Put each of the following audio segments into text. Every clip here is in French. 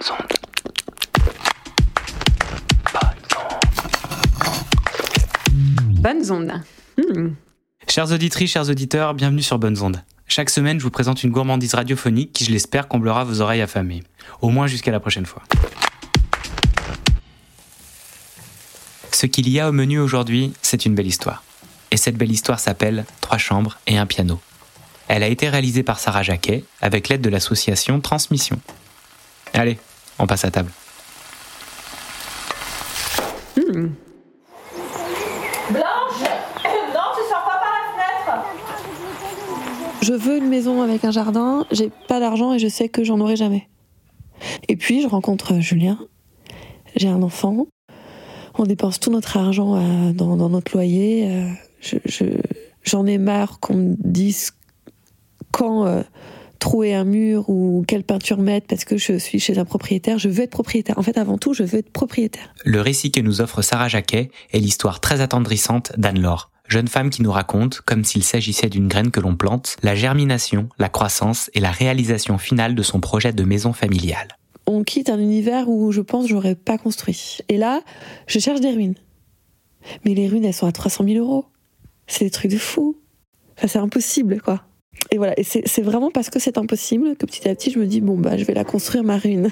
Bonnes ondes. Bonnes ondes. Hmm. Chères auditrices, chers auditeurs, bienvenue sur Bonnes Ondes. Chaque semaine, je vous présente une gourmandise radiophonique qui, je l'espère, comblera vos oreilles affamées. Au moins jusqu'à la prochaine fois. Ce qu'il y a au menu aujourd'hui, c'est une belle histoire. Et cette belle histoire s'appelle Trois chambres et un piano. Elle a été réalisée par Sarah Jacquet avec l'aide de l'association Transmission. Allez, on passe à table. Hmm. Blanche Non, tu sors pas par la fenêtre Je veux une maison avec un jardin, j'ai pas d'argent et je sais que j'en aurai jamais. Et puis je rencontre Julien, j'ai un enfant, on dépense tout notre argent euh, dans, dans notre loyer. euh, je- je- J'en ai marre qu'on me dise quand euh, trouer un mur ou quelle peinture mettre parce que je suis chez un propriétaire. Je veux être propriétaire. En fait, avant tout, je veux être propriétaire. Le récit que nous offre Sarah Jacquet est l'histoire très attendrissante d'Anne-Laure, jeune femme qui nous raconte, comme s'il s'agissait d'une graine que l'on plante, la germination, la croissance et la réalisation finale de son projet de maison familiale. on quitte un univers où je pense que j'aurais pas construit. Et là, je cherche des ruines. Mais les ruines, elles sont à 300 000 euros. C'est des trucs de fou. Enfin, c'est impossible, quoi. Et voilà, et c'est vraiment parce que c'est impossible que petit à petit, je me dis, bon, bah, je vais la construire, ma ruine.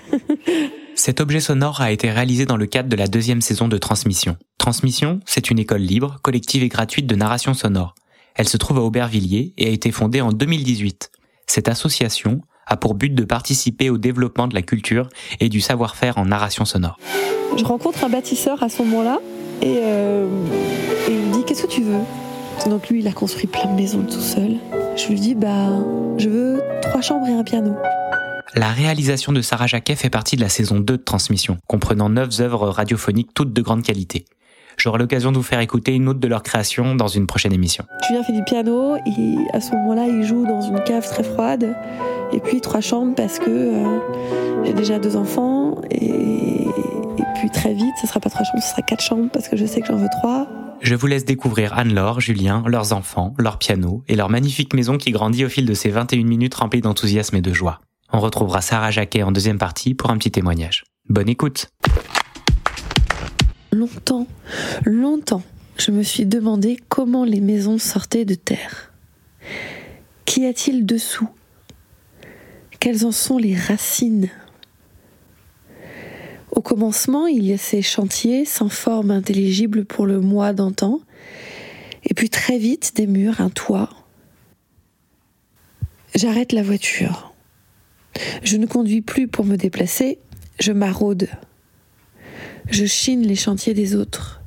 Cet objet sonore a été réalisé dans le cadre de la deuxième saison de Transmission. Transmission, c'est une école libre, collective et gratuite de narration sonore. Elle se trouve à Aubervilliers et a été fondée en 2018. Cette association a pour but de participer au développement de la culture et du savoir-faire en narration sonore. Je rencontre un bâtisseur à ce moment-là, et, euh, et il me dit, qu'est-ce que tu veux? Donc lui, il a construit plein de maisons tout seul. Je lui dis, bah, je veux trois chambres et un piano. La réalisation de Sarah Jacquet fait partie de la saison 2 de Transmission, comprenant 9 œuvres radiophoniques toutes de grande qualité. J'aurai l'occasion de vous faire écouter une autre de leurs créations dans une prochaine émission. Julien fait du piano, et à ce moment-là, il joue dans une cave très froide. Et puis trois chambres parce que euh, j'ai déjà deux enfants. Et, et puis très vite, ce sera pas trois chambres, ce sera quatre chambres parce que je sais que j'en veux trois. Je vous laisse découvrir Anne-Laure, Julien, leurs enfants, leur piano et leur magnifique maison qui grandit au fil de ces 21 minutes remplies d'enthousiasme et de joie. On retrouvera Sarah Jacquet en deuxième partie pour un petit témoignage. Bonne écoute Longtemps, longtemps, je me suis demandé comment les maisons sortaient de terre. Qu'y a-t-il dessous? Quelles en sont les racines? Au commencement, il y a ces chantiers sans forme intelligible pour le moi d'antan, et puis très vite des murs, un toit. J'arrête la voiture. Je ne conduis plus pour me déplacer, je maraude. Je chine les chantiers des autres.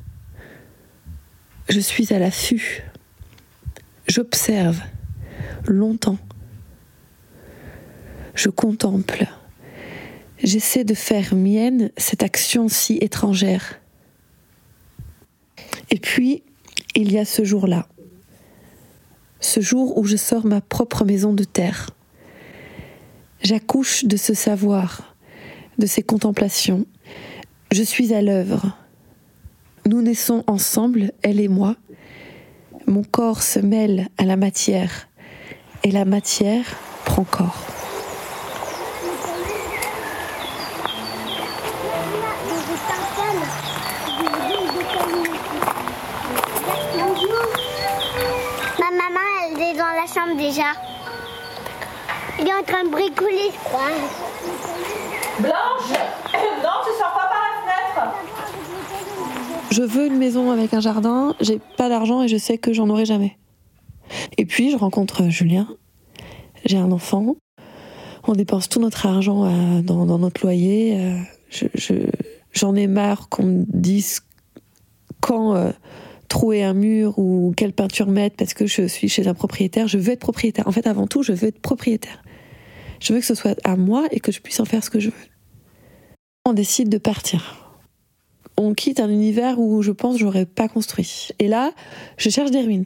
Je suis à l'affût. J'observe longtemps. Je contemple. J'essaie de faire mienne cette action si étrangère. Et puis, il y a ce jour-là. Ce jour où je sors ma propre maison de terre. J'accouche de ce savoir, de ces contemplations. Je suis à l'œuvre. Nous naissons ensemble, elle et moi. Mon corps se mêle à la matière et la matière prend corps. Déjà. Il est en train de bricoler, je crois. Blanche Non, tu sors pas par la fenêtre Je veux une maison avec un jardin, j'ai pas d'argent et je sais que j'en aurai jamais. Et puis je rencontre Julien, j'ai un enfant, on dépense tout notre argent euh, dans, dans notre loyer. euh, je- je- J'en ai marre qu'on me dise quand euh, trouer un mur ou quelle peinture mettre parce que je suis chez un propriétaire. Je veux être propriétaire. En fait, avant tout, je veux être propriétaire. Je veux que ce soit à moi et que je puisse en faire ce que je veux. On décide de partir on quitte un univers où je pense j'aurais pas construit. Et là, je cherche des ruines.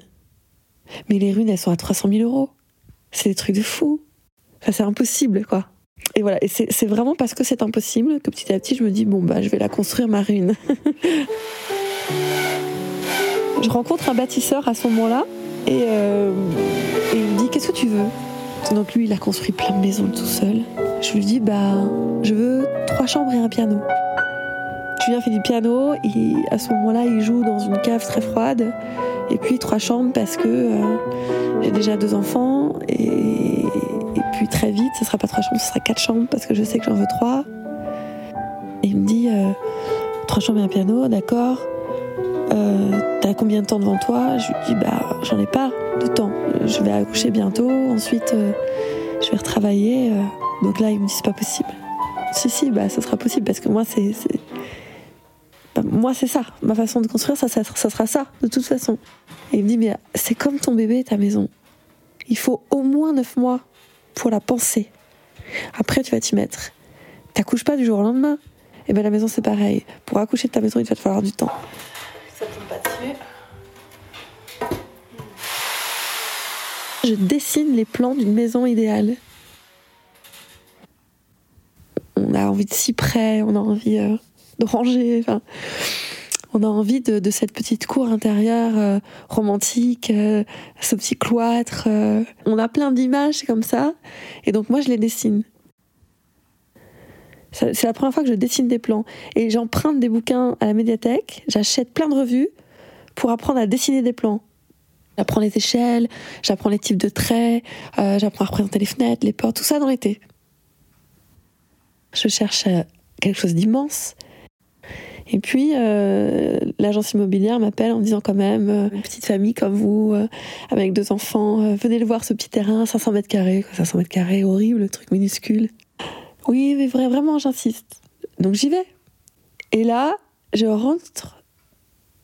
Mais les ruines, elles sont à 300 000 euros. C'est des trucs de fou. Enfin, c'est impossible, quoi. Et voilà, et c'est c'est vraiment parce que c'est impossible que petit à petit, je me dis, bon, bah, je vais la construire, ma ruine. je rencontre un bâtisseur à ce moment-là, et, euh, il me dit, qu'est-ce que tu veux? Donc lui, il a construit plein de maisons tout seul. Je lui dis, bah, je veux trois chambres et un piano. Julien fait du piano, et à ce moment-là, il joue dans une cave très froide. Et puis trois chambres parce que euh, j'ai déjà deux enfants. Et, et puis très vite, ce sera pas trois chambres, ce sera quatre chambres parce que je sais que j'en veux trois. Et il me dit euh, trois chambres et un piano, d'accord. Euh, T'as combien de temps devant toi? Je lui dis bah j'en ai pas de temps. Je vais accoucher bientôt. Ensuite, euh, je vais retravailler. euh. Donc là, il me dit c'est pas possible. Si si, bah ça sera possible parce que moi c'est bah, moi c'est ça. Ma façon de construire ça, ça, sera ça de toute façon. Et il me dit mais c'est comme ton bébé, ta maison. Il faut au moins neuf mois pour la penser. Après, tu vas t'y mettre. T'accouches pas du jour au lendemain. Et bien la maison, c'est pareil. Pour accoucher de ta maison, il va te falloir du temps. Ça tombe pas dessus. Je dessine les plans d'une maison idéale. On a envie de cyprès, on a envie euh, de ranger. Enfin, on a envie de, de cette petite cour intérieure euh, romantique, euh, ce petit cloître. euh. On a plein d'images comme ça. Et donc moi, je les dessine. C'est la première fois que je dessine des plans. Et j'emprunte des bouquins à la médiathèque, j'achète plein de revues pour apprendre à dessiner des plans. J'apprends les échelles, j'apprends les types de traits, euh, j'apprends à représenter les fenêtres, les portes, tout ça dans l'été. Je cherche euh, quelque chose d'immense. Et puis, euh, l'agence immobilière m'appelle en me disant quand même, une petite famille comme vous, avec deux enfants, venez le voir ce petit terrain, 500 mètres carrés, quoi, 500 mètres carrés, horrible, le truc minuscule. Oui, mais vra- vraiment, j'insiste. Donc j'y vais. Et là, je rentre.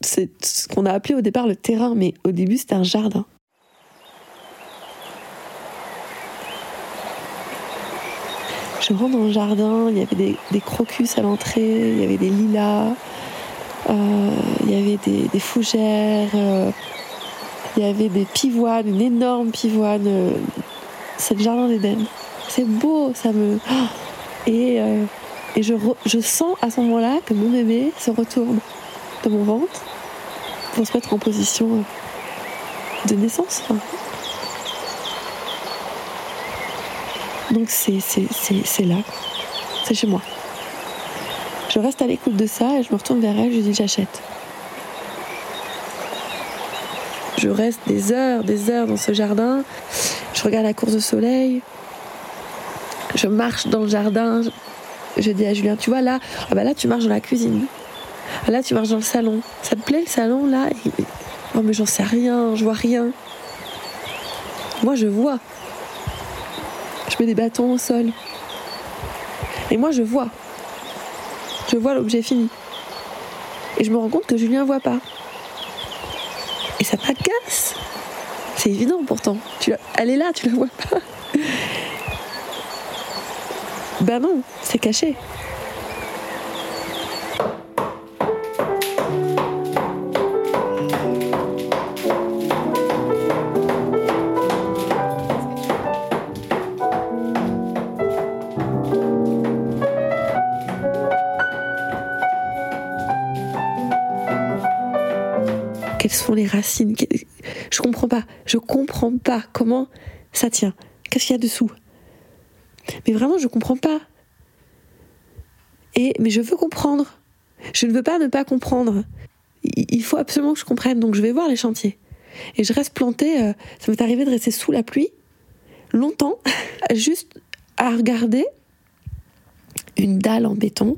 C'est ce qu'on a appelé au départ le terrain, mais au début, c'était un jardin. Je rentre dans le jardin, il y avait des, crocus à l'entrée, il y avait des lilas, euh, il y avait des, fougères, euh, il y avait des pivoines, une énorme pivoine. c'est le jardin d'Éden. C'est beau, ça me. Ah et, euh, je, sens à ce moment-là que mon bébé se retourne de mon ventre pour se mettre en position euh, de naissance. Donc c'est là, c'est chez moi. Je reste à l'écoute de ça et je me retourne vers elle, je dis j'achète. Je reste des heures, des heures dans ce jardin. Je regarde la course de soleil. Je marche dans le jardin. Je dis à Julien, tu vois là, ah bah là tu marches dans la cuisine. Ah là tu marches dans le salon. Ça te plaît le salon là? Et- Oh mais j'en sais rien, je vois rien. Moi je vois. Je mets des bâtons au sol. Et moi je vois. Je vois l'objet fini. Et je me rends compte que Julien voit pas. Et ça t'agace. C'est évident pourtant. Elle est là, tu la vois pas. Ben non, c'est caché. Quelles sont les racines? Je comprends pas. Je comprends pas comment ça tient. Qu'est-ce qu'il y a dessous? Mais vraiment, je comprends pas. Et mais je veux comprendre. Je ne veux pas ne pas comprendre. Il il faut absolument que je comprenne. Donc je vais voir les chantiers. Et je reste plantée. euh, ça m'est arrivé de rester sous la pluie longtemps, juste à regarder une dalle en béton.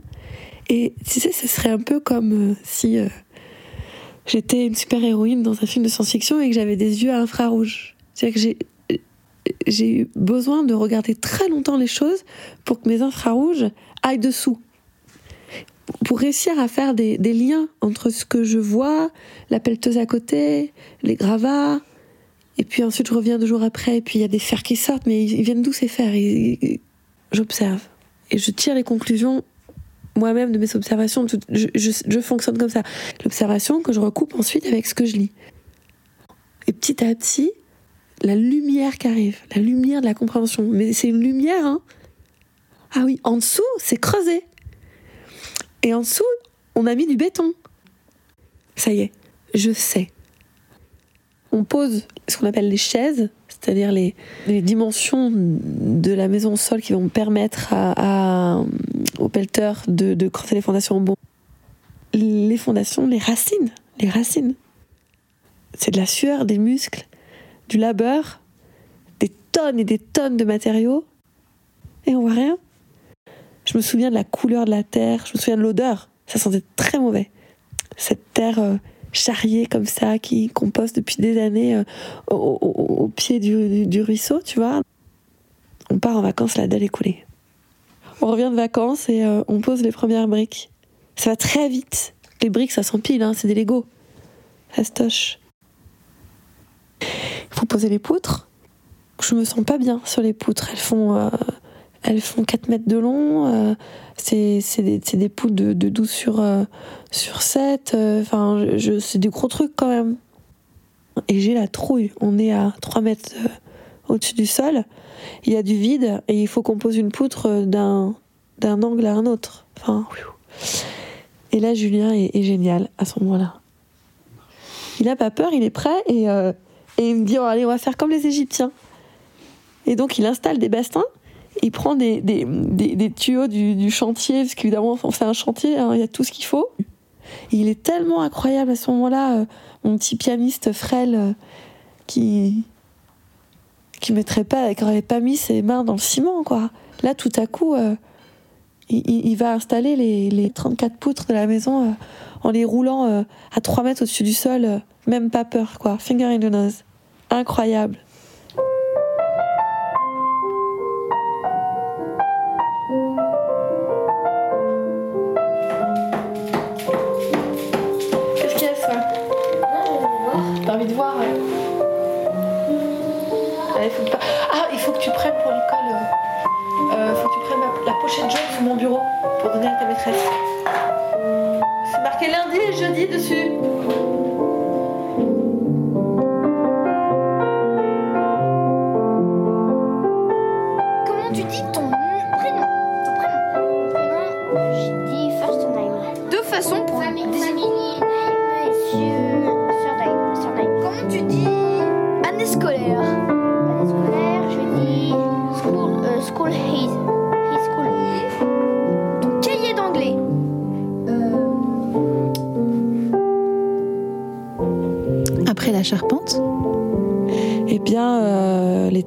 Et tu sais, ce serait un peu comme euh, si euh, j'étais une super-héroïne dans un film de science-fiction et que j'avais des yeux à infrarouge. C'est-à-dire que j'ai eu besoin de regarder très longtemps les choses pour que mes infrarouges aillent dessous. Pour réussir à faire des, liens entre ce que je vois, la pelleteuse à côté, les gravats, et puis ensuite je reviens deux jours après, et puis il y a des fers qui sortent, mais ils, viennent d'où ces fers? J'observe. Et je tire les conclusions moi-même de mes observations. Je fonctionne comme ça. L'observation que je recoupe ensuite avec ce que je lis. Et petit à petit, la lumière qui arrive, la lumière de la compréhension. Mais c'est une lumière, hein Ah oui, en dessous, c'est creusé. Et en dessous, on a mis du béton. Ça y est, je sais. On pose ce qu'on appelle les chaises, c'est-à-dire les, les dimensions de la maison au sol qui vont permettre à, au pelleteur de, de creuser les fondations au bon. Les fondations, les racines, les racines. C'est de la sueur, des muscles, du labeur, des tonnes et des tonnes de matériaux, et on voit rien. Je me souviens de la couleur de la terre, je me souviens de l'odeur, ça sentait très mauvais. Cette terre euh, charriée comme ça, qui compose depuis des années euh, au, pied du, ruisseau, tu vois. On part en vacances, la dalle est coulée. On revient de vacances et euh, on pose les premières briques. Ça va très vite. Les briques, ça s'empile, hein, c'est des Legos. Ça se. Il faut poser les poutres. Je me sens pas bien sur les poutres. Elles font, euh, elles font 4 mètres de long. euh, c'est des, des poutres de, de 12 sur, euh, sur 7. euh, Enfin, c'est des gros trucs quand même. Et j'ai la trouille. On est à 3 mètres au-dessus du sol. Il y a du vide et il faut qu'on pose une poutre d'un angle à un autre. Enfin, et là, Julien est, est génial à ce moment-là. Il a pas peur, il est prêt et, et il me dit oh, allez, on va faire comme les Égyptiens. Et donc, il installe des bastins, il prend des, des, des- tuyaux du, du chantier, parce qu'évidemment, on fait un chantier, hein, il y a tout ce qu'il faut. Il est tellement incroyable à ce moment-là, euh, mon petit pianiste frêle euh, qui qui mettrait pas, qui aurait pas mis ses mains dans le ciment, quoi. Là, tout à coup, euh, il, il- va installer les, les 34 poutres de la maison en les roulant à 3 mètres au-dessus du sol, même pas peur, quoi. Finger in the nose. Incroyable. Qu'est-ce qu'il y a, ça? T'as envie de voir Ah, il faut que tu prennes pour l'école. Euh, euh, faut que tu prennes la pochette jaune sur mon bureau pour donner à ta maîtresse. C'est marqué lundi et jeudi dessus.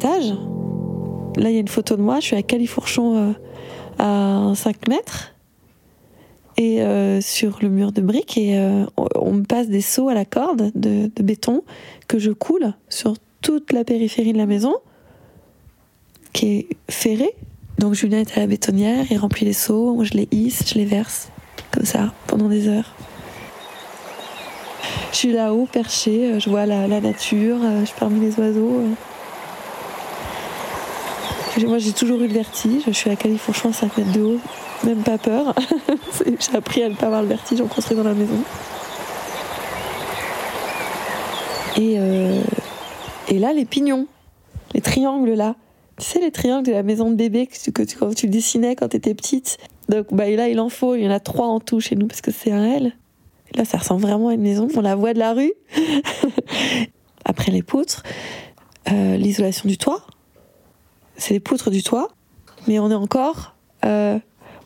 Là, il y a une photo de moi. Je suis à Califourchon euh, à 5 mètres. Et euh, sur le mur de briques. Et euh, on- me passe des seaux à la corde de, béton que je coule sur toute la périphérie de la maison, qui est ferrée. Donc Julien est à la bétonnière, il remplit les seaux, je les hisse, je les verse, comme ça, pendant des heures. Je suis là-haut, perché, je vois la, la nature, je suis parmi les oiseaux. Moi, j'ai toujours eu le vertige. Je suis à Califourchon à 5 mètres de haut. Même pas peur. J'ai appris à ne pas avoir le vertige en construisant la maison. Et, euh, et là, les pignons, les triangles là. Tu sais, les triangles de la maison de bébé que tu dessinais quand tu étais petite? Donc bah, là, il en faut. Il y en a trois en tout chez nous parce que c'est un L. Là, ça ressemble vraiment à une maison. On la voit de la rue. Après les poutres, euh, l'isolation du toit. C'est les poutres du toit. Mais on est encore. euh,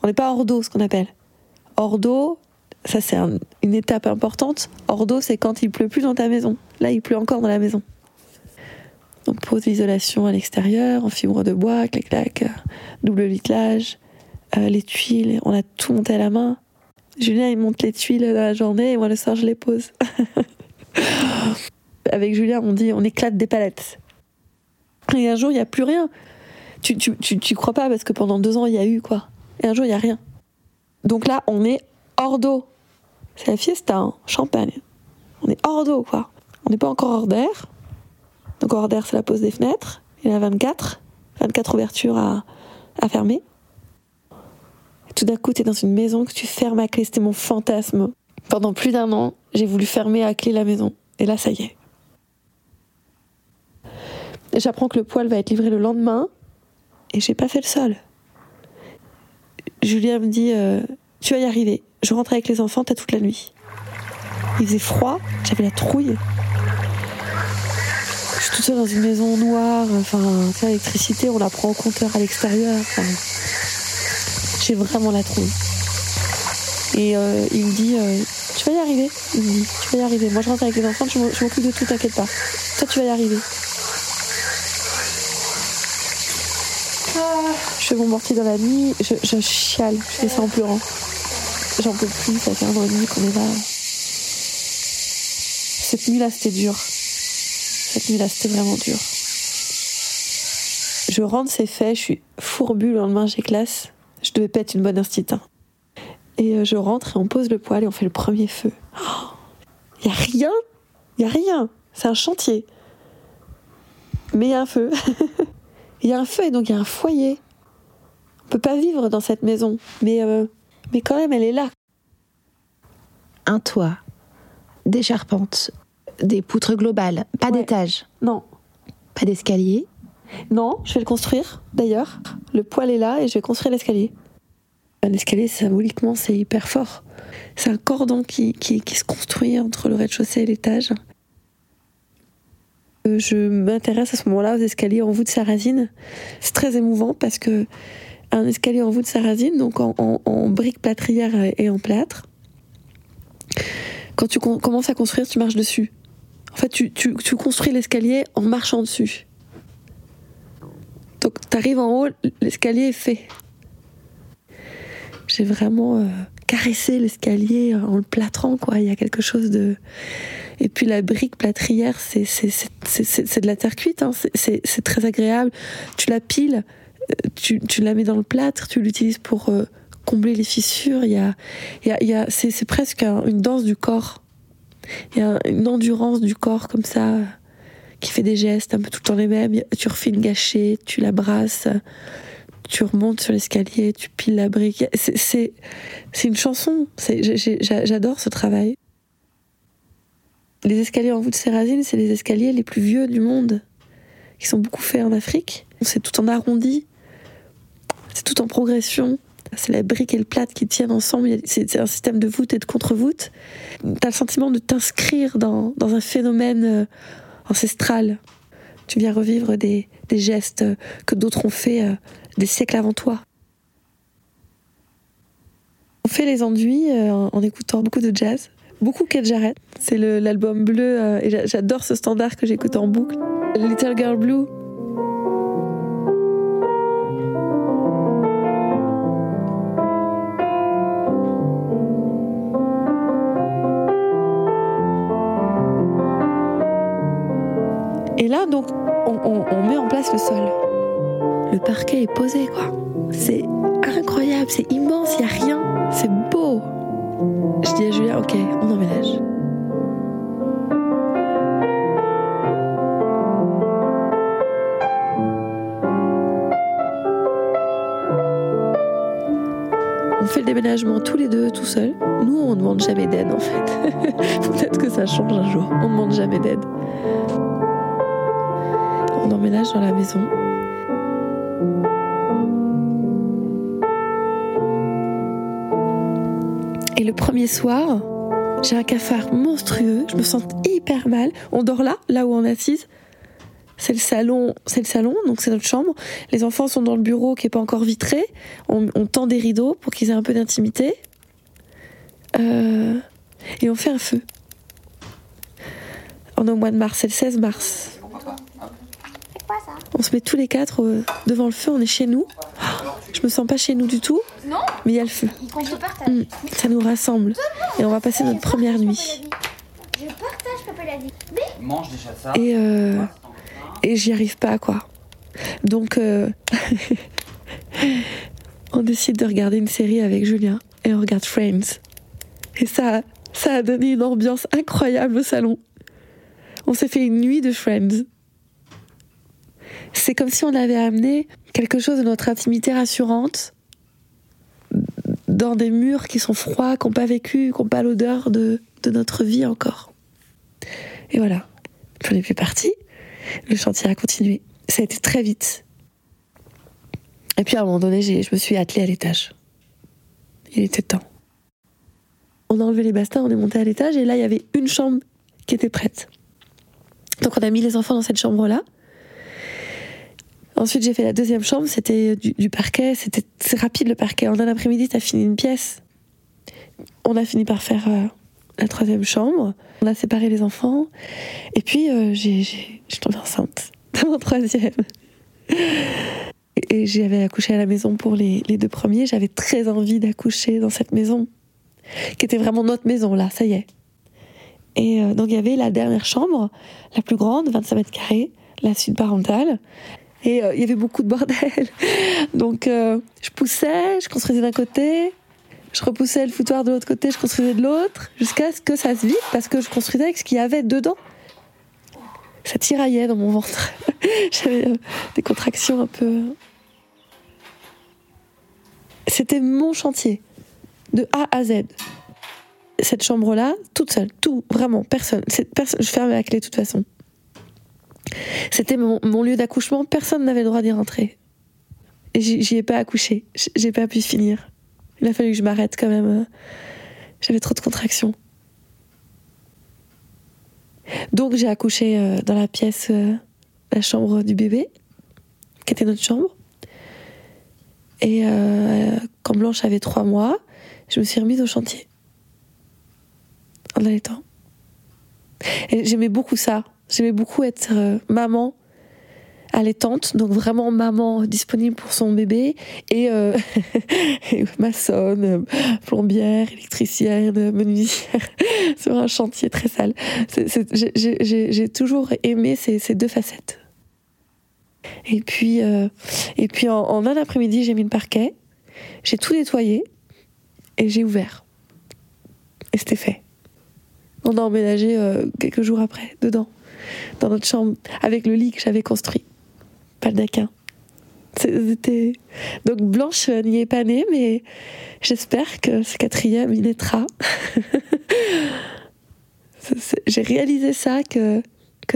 on n'est pas hors d'eau, ce qu'on appelle. Hors d'eau, ça c'est un- une étape importante. Hors d'eau, c'est quand il pleut plus dans ta maison. Là, il pleut encore dans la maison. Donc pose l'isolation à l'extérieur, en fibre de bois, clac clac, euh, double vitrage, euh, les tuiles, on a tout monté à la main. Julien il monte les tuiles dans la journée et moi le soir je les pose. Avec Julien on dit on éclate des palettes. Et un jour il n'y a plus rien. Tu, tu, tu, tu crois pas parce que pendant deux ans il y a eu quoi. Et un jour il n'y a rien. Donc là on est hors d'eau. C'est la fiesta, hein, champagne. On est hors d'eau quoi. On n'est pas encore hors d'air. Donc hors d'air c'est la pose des fenêtres. Il y en a 24. 24 ouvertures à, à fermer. Tout d'un coup, tu es dans une maison que tu fermes à clé. C'était mon fantasme. Pendant plus d'un an, j'ai voulu fermer à clé la maison. Et là, ça y est. J'apprends que le poêle va être livré le lendemain. Et j'ai pas fait le sol. Julien me dit euh, Tu vas y arriver. Je rentre avec les enfants, t'as toute la nuit. Il faisait froid, j'avais la trouille. Je suis toute seule dans une maison noire. Enfin, l'électricité, on la prend en compteur à l'extérieur. J'ai vraiment la trouille. Et euh, il me dit, euh, tu vas y arriver. Il me dit, tu vas y arriver. Moi, je rentre avec les enfants, je m'occupe de tout, t'inquiète pas. Toi, tu vas y arriver. Je fais mon mortier dans la nuit, je, je chiale, je fais ça en pleurant. J'en peux plus, ça fait un an et demi qu'on est là. Cette nuit-là, c'était dur. Cette nuit-là, c'était vraiment dur. Je rentre, c'est fait, je suis fourbue, le lendemain, j'ai classe. Je devais pas être une bonne instit. hein. Et euh, je rentre et on pose le poêle et on fait le premier feu. Il y a rien, il y a rien. C'est un chantier. Mais il y a un feu. Il y a un feu et donc il y a un foyer. On peut pas vivre dans cette maison, mais euh, mais quand même, elle est là. Un toit, des charpentes, des poutres globales, pas Ouais. d'étage, Non, pas d'escalier. non, je vais le construire. D'ailleurs, le poêle est là et je vais construire l'escalier. Un escalier, symboliquement, c'est hyper fort. C'est un cordon qui, qui, qui se construit entre le rez-de-chaussée et l'étage. Euh, Je m'intéresse à ce moment-là aux escaliers en voûte sarrasine. C'est très émouvant parce que un escalier en voûte sarrasine, donc en, en, en briques plâtrières et en plâtre, quand tu com- commences à construire, tu marches dessus. En fait, tu construis l'escalier en marchant dessus. Donc, tu arrives en haut, l'escalier est fait. J'ai vraiment euh, caressé l'escalier en le plâtrant, quoi. Il y a quelque chose de. Et puis la brique plâtrière, c'est de la terre cuite, hein. C'est- très agréable. Tu la piles, euh, tu, tu la mets dans le plâtre, tu l'utilises pour euh, combler les fissures. Il y a, y a, c'est presque un- une danse du corps. Il y a une endurance du corps comme ça, qui fait des gestes un peu tout le temps les mêmes. Tu refais une gâchée, tu la brasses, tu remontes sur l'escalier, tu piles la brique. C'est- une chanson. J'adore ce travail. Les escaliers en voûte sérasine, c'est les escaliers les plus vieux du monde, qui sont beaucoup faits en Afrique. C'est tout en arrondi, c'est tout en progression. C'est la brique et le plâtre qui tiennent ensemble. C'est un système de voûte et de contre-voûte. Tu as le sentiment de t'inscrire dans, un phénomène euh, ancestral. Tu viens revivre des, gestes que d'autres ont fait euh, des siècles avant toi. On fait les enduits euh, en écoutant beaucoup de jazz, beaucoup Kate Jarrett. C'est l'album bleu euh, et j'a- j'adore ce standard que j'écoute en boucle. Little Girl Blue. Et là, donc, on, on- on met en place le sol. Le parquet est posé, quoi. C'est incroyable, c'est immense, il n'y a rien. C'est beau. Je dis à Julia, ok, on emménage. On fait le déménagement tous les deux, tout seuls. Nous, on ne demande jamais d'aide, en fait. Peut-être que ça change un jour. On ne demande jamais d'aide. On emménage dans la maison. Le premier soir, j'ai un cafard monstrueux, je me sens hyper mal. On dort là, là où on est assise. C'est le salon, c'est le salon, donc c'est notre chambre. Les enfants sont dans le bureau qui est pas encore vitré. On, on tend des rideaux pour qu'ils aient un peu d'intimité. Euh, et on fait un feu. On est au mois de mars, c'est le 16 mars. On se met tous les quatre euh, devant le feu, on est chez nous. Je me sens pas chez nous du tout. Non. Mais il y a le feu. On se partage. Mm, Ça nous rassemble. Et on va passer notre première nuit. Je partage, papa l'a dit. Mange déjà ça. Et, euh, et j'y arrive pas, quoi. Donc, euh, on décide de regarder une série avec Julien et on regarde Friends. Et ça, ça a donné une ambiance incroyable au salon. On s'est fait une nuit de Friends. C'est comme si on avait amené quelque chose de notre intimité rassurante dans des murs qui sont froids, qui n'ont pas vécu, qui n'ont pas l'odeur de, notre vie encore. Et voilà. On n'est plus parti. Le chantier a continué. Ça a été très vite. Et puis à un moment donné, je me suis attelée à l'étage. Il était temps. On a enlevé les bastins, on est monté à l'étage et là, il y avait une chambre qui était prête. Donc on a mis les enfants dans cette chambre-là. Ensuite, j'ai fait la deuxième chambre, c'était du, parquet, c'était rapide le parquet. En un après-midi, t'as fini une pièce. On a fini par faire euh, la troisième chambre. On a séparé les enfants. Et puis, euh, je suis tombée enceinte de mon troisième. Et, j'avais accouché à la maison pour les, les deux premiers. J'avais très envie d'accoucher dans cette maison, qui était vraiment notre maison, là, ça y est. Et euh, donc, il y avait la dernière chambre, la plus grande, 25 mètres carrés, la suite parentale. Et euh, il y avait beaucoup de bordel. Donc, euh, je poussais, je construisais d'un côté, je repoussais le foutoir de l'autre côté, je construisais de l'autre, jusqu'à ce que ça se vide, parce que je construisais avec ce qu'il y avait dedans. Ça tiraillait dans mon ventre. J'avais euh, des contractions un peu. C'était mon chantier, de A à Z. Cette chambre-là, toute seule, tout, vraiment, personne. Personne je fermais la clé de toute façon. C'était mon, lieu d'accouchement, personne n'avait le droit d'y rentrer. J'y ai pas accouché, j'ai pas pu finir. Il a fallu que je m'arrête quand même. euh, J'avais trop de contractions. Donc j'ai accouché euh, dans la pièce, euh, la chambre du bébé, qui était notre chambre. Et quand Blanche avait trois mois, je me suis remise au chantier. En allaitant. Et j'aimais beaucoup ça. J'aimais beaucoup être euh, maman allaitante, donc vraiment maman disponible pour son bébé et, euh, maçonne, euh, plombière, électricienne, menuisière sur un chantier très sale. J'ai- toujours aimé ces, deux facettes. Et puis, euh, et puis en, un après-midi, j'ai mis le parquet, j'ai tout nettoyé et j'ai ouvert. Et c'était fait. On a emménagé quelques jours après, dedans, dans notre chambre, avec le lit que j'avais construit. Pas le daquin. C'était... Donc Blanche euh, n'y est pas née, mais j'espère que ce quatrième, il naîtra. J'ai réalisé ça, que,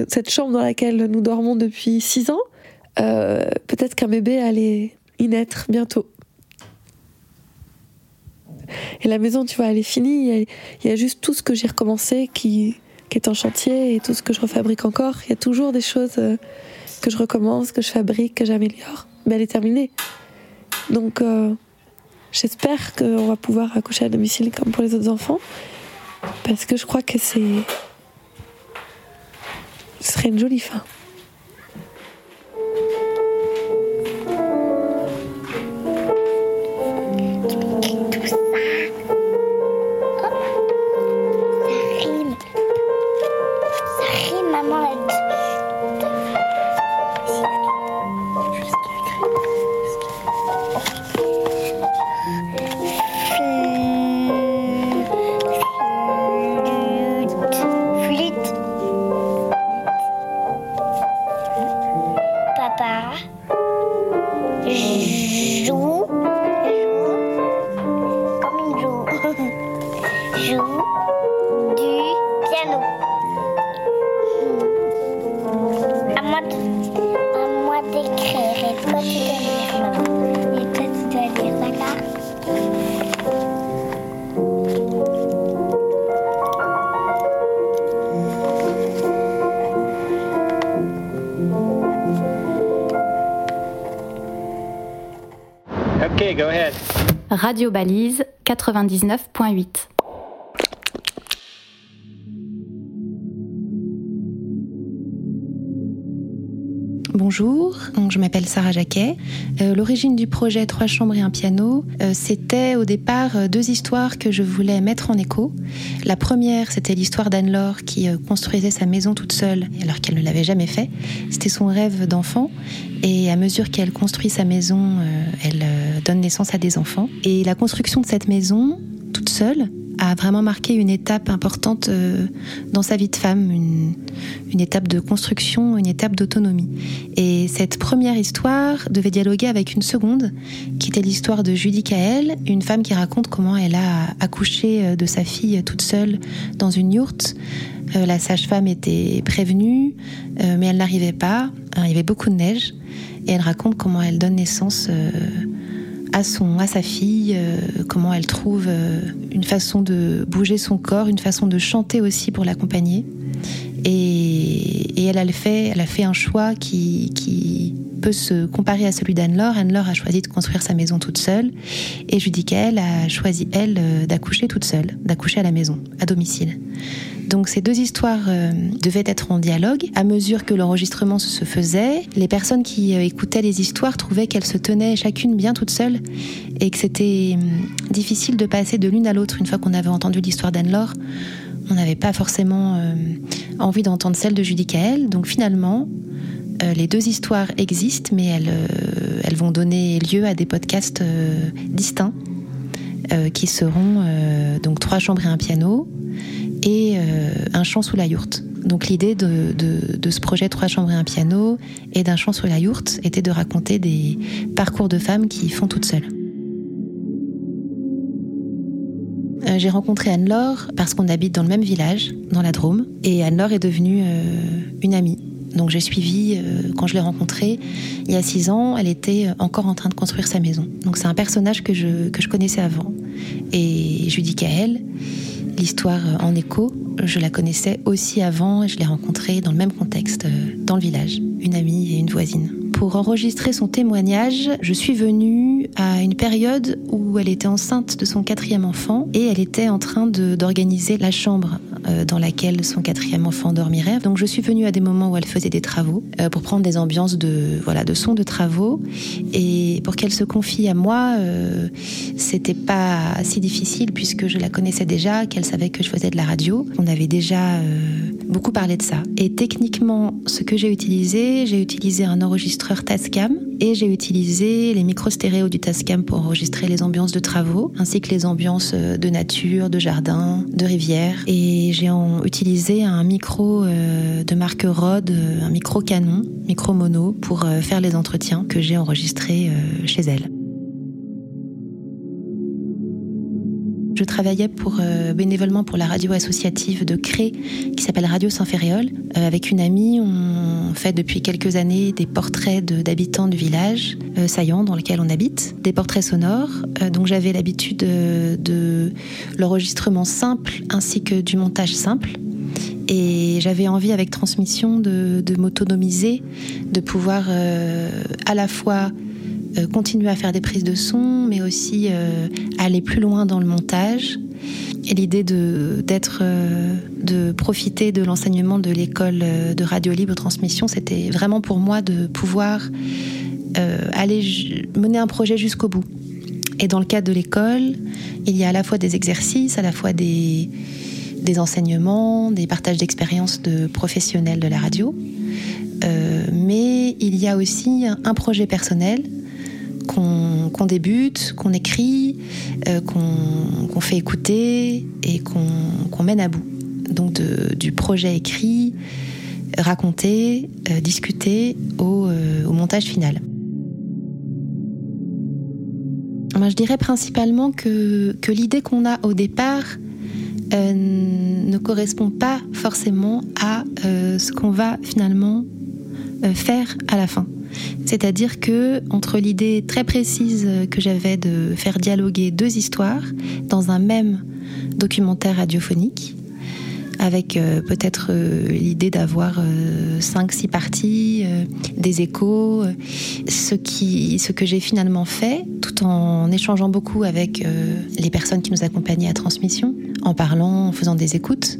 cette chambre dans laquelle nous dormons depuis six ans, euh, peut-être qu'un bébé allait y naître bientôt. Et la maison, tu vois, elle est finie. Y il y a juste tout ce que j'ai recommencé qui, qui est en chantier et tout ce que je refabrique encore. Il y a toujours des choses euh, que je recommence, que je fabrique, que j'améliore. Mais elle est terminée. Donc, euh, j'espère qu'on va pouvoir accoucher à domicile comme pour les autres enfants. Parce que je crois que c'est. Ce serait une jolie fin. Radio Balise 99.8. Bonjour, je m'appelle Sarah Jacquet. Euh, L'origine du projet Trois chambres et un piano, euh, c'était au départ euh, deux histoires que je voulais mettre en écho. La première, c'était l'histoire d'Anne-Laure qui construisait sa maison toute seule alors qu'elle ne l'avait jamais fait. C'était son rêve d'enfant et à mesure qu'elle construit sa maison, elle donne naissance à des enfants. Et la construction de cette maison, toute seule, a vraiment marqué une étape importante euh, dans sa vie de femme, une, étape de construction, une étape d'autonomie. Et cette première histoire devait dialoguer avec une seconde, qui était l'histoire de Judy Kael, une femme qui raconte comment elle a accouché euh, de sa fille toute seule dans une yourte. Euh, la sage-femme était prévenue, mais elle n'arrivait pas. Il y avait beaucoup de neige. Et elle raconte comment elle donne naissance à, son, à sa fille, euh, comment elle trouve euh, une façon de bouger son corps, une façon de chanter aussi pour l'accompagner. Et, et elle, fait, elle a fait un choix qui, qui peut se comparer à celui d'Anne-Laure. Anne-Laure a choisi de construire sa maison toute seule et Judicaël a choisi, elle, euh, d'accoucher toute seule, d'accoucher à la maison, à domicile. Donc ces deux histoires euh, devaient être en dialogue. À mesure que l'enregistrement se faisait, les personnes qui euh, écoutaient les histoires trouvaient qu'elles se tenaient chacune bien toute seule et que c'était hum, difficile de passer de l'une à l'autre une fois qu'on avait entendu l'histoire d'Anne-Laure. On n'avait pas forcément euh, envie d'entendre celle de Judicaël. Donc finalement, les deux histoires existent, mais elles, elles vont donner lieu à des podcasts distincts qui seront donc trois chambres et un piano et euh, un chant sous la yourte. Donc l'idée de, ce projet Trois chambres et un piano et d'un chant sous la yourte était de raconter des parcours de femmes qui font toutes seules. Euh, J'ai rencontré Anne-Laure parce qu'on habite dans le même village, dans la Drôme, et Anne-Laure est devenue euh, une amie. Donc j'ai suivi, quand je l'ai rencontrée, il y a six ans, elle était encore en train de construire sa maison. Donc c'est un personnage que je, je connaissais avant. Et Judicaël, l'histoire en écho, je la connaissais aussi avant et je l'ai rencontrée dans le même contexte, euh, dans le village, une amie et une voisine. Pour enregistrer son témoignage, je suis venue à une période où elle était enceinte de son quatrième enfant et elle était en train d'organiser la chambre dans laquelle son quatrième enfant dormirait. Donc je suis venue à des moments où elle faisait des travaux euh, pour prendre des ambiances de voilà de sons de travaux et pour qu'elle se confie à moi, euh, c'était pas si difficile puisque je la connaissais déjà, qu'elle savait que je faisais de la radio. On avait déjà euh, beaucoup parlé de ça. Et techniquement, ce que j'ai utilisé, j'ai utilisé un enregistreur Tascam et j'ai utilisé les micros stéréo du Tascam pour enregistrer les ambiances de travaux, ainsi que les ambiances euh, de nature, de jardin, de rivière. Et j'ai utilisé un micro euh, de marque Rode, euh, un micro canon, micro mono, pour faire les entretiens que j'ai enregistrés chez elle. Je travaillais pour, euh, bénévolement pour la radio associative de Cré qui s'appelle Radio Saint-Ferréol. Euh, avec une amie, on fait depuis quelques années des portraits d'habitants du village euh, saillant dans lequel on habite, des portraits sonores. Euh, donc j'avais l'habitude de l'enregistrement simple ainsi que du montage simple. Et j'avais envie avec transmission de, m'autonomiser, de pouvoir à la fois continuer à faire des prises de son, mais aussi euh, aller plus loin dans le montage. Et l'idée de d'être, euh, de profiter de l'enseignement de l'école euh, de radio libre transmission, c'était vraiment pour moi de pouvoir euh, aller mener un projet jusqu'au bout. Et dans le cadre de l'école, il y a à la fois des exercices, à la fois des, des enseignements, des partages d'expériences de professionnels de la radio. Euh, mais il y a aussi un projet personnel qu'on débute, qu'on écrit, euh, qu'on fait écouter et qu'on mène à bout. Donc du projet écrit, raconté, euh, discuté au, euh, au montage final. Je dirais principalement que, l'idée qu'on a au départ ne correspond pas forcément à ce qu'on va finalement faire à la fin. C'est-à-dire que entre l'idée très précise que j'avais de faire dialoguer deux histoires dans un même documentaire radiophonique, avec euh, peut-être euh, l'idée d'avoir euh, cinq, six parties, des échos, ce, ce que j'ai finalement fait, tout en échangeant beaucoup avec les personnes qui nous accompagnaient à transmission, en parlant, en faisant des écoutes,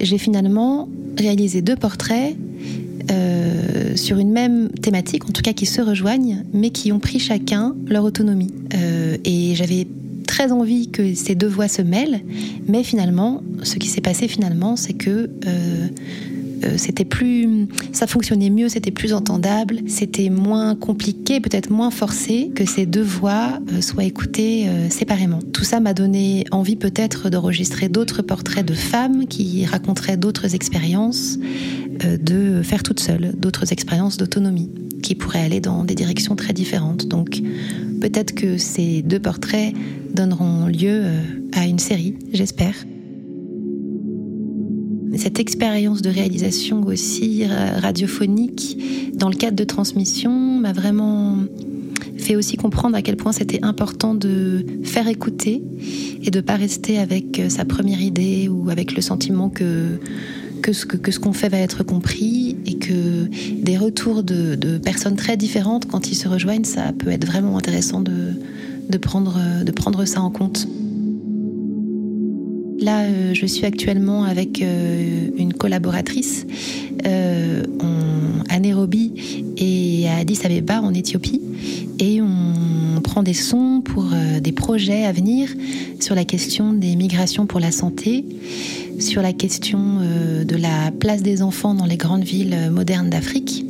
j'ai finalement réalisé deux portraits euh, sur une même thématique, en tout cas qui se rejoignent, mais qui ont pris chacun leur autonomie. Euh, et j'avais très envie que ces deux voix se mêlent, mais finalement, ce qui s'est passé finalement, c'est que euh, c'était plus, ça fonctionnait mieux, c'était plus entendable, c'était moins compliqué, peut-être moins forcé que ces deux voix euh, soient écoutées euh, séparément. Tout ça m'a donné envie peut-être d'enregistrer d'autres portraits de femmes qui raconteraient d'autres expériences, euh, de faire toute seule, d'autres expériences d'autonomie qui pourraient aller dans des directions très différentes. Donc peut-être que ces deux portraits donneront lieu euh, à une série, j'espère. Cette expérience de réalisation aussi ra- radiophonique dans le cadre de transmission m'a vraiment fait aussi comprendre à quel point c'était important de faire écouter et de pas rester avec euh, sa première idée ou avec le sentiment que que ce qu'on fait va être compris et que des retours de, de, personnes très différentes quand ils se rejoignent, ça peut être vraiment intéressant de, de prendre, de prendre ça en compte. Là, euh, je suis actuellement avec euh, une collaboratrice euh, à Nairobi et à Addis Abeba en Éthiopie. Et on prend des sons pour des projets à venir sur la question des migrations pour la santé, sur la question de la place des enfants dans les grandes villes modernes d'Afrique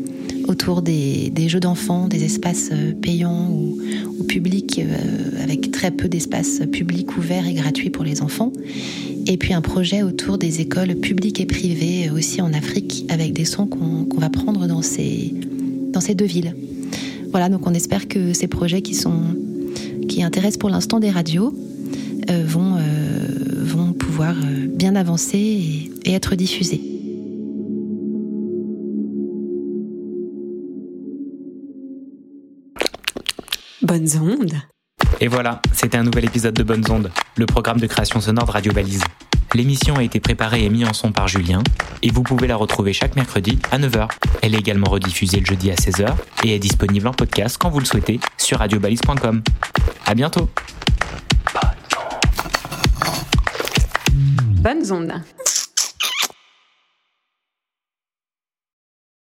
autour des, jeux d'enfants, des espaces payants ou, publics, avec très peu d'espaces publics ouverts et gratuits pour les enfants. Et puis un projet autour des écoles publiques et privées euh, aussi en Afrique avec des sons qu'on va prendre dans ces, deux villes. Voilà, donc on espère que ces projets qui, sont, qui intéressent pour l'instant des radios euh, vont, euh, vont pouvoir bien avancer et être diffusés. Bonnes ondes et voilà, c'était un nouvel épisode de Bonnes Ondes, le programme de création sonore de Radio Balise. L'émission a été préparée et mise en son par Julien, et vous pouvez la retrouver chaque mercredi à 9h. Elle est également rediffusée le jeudi à 16h et est disponible en podcast quand vous le souhaitez sur radiobalise.com. À bientôt. Bonnes ondes.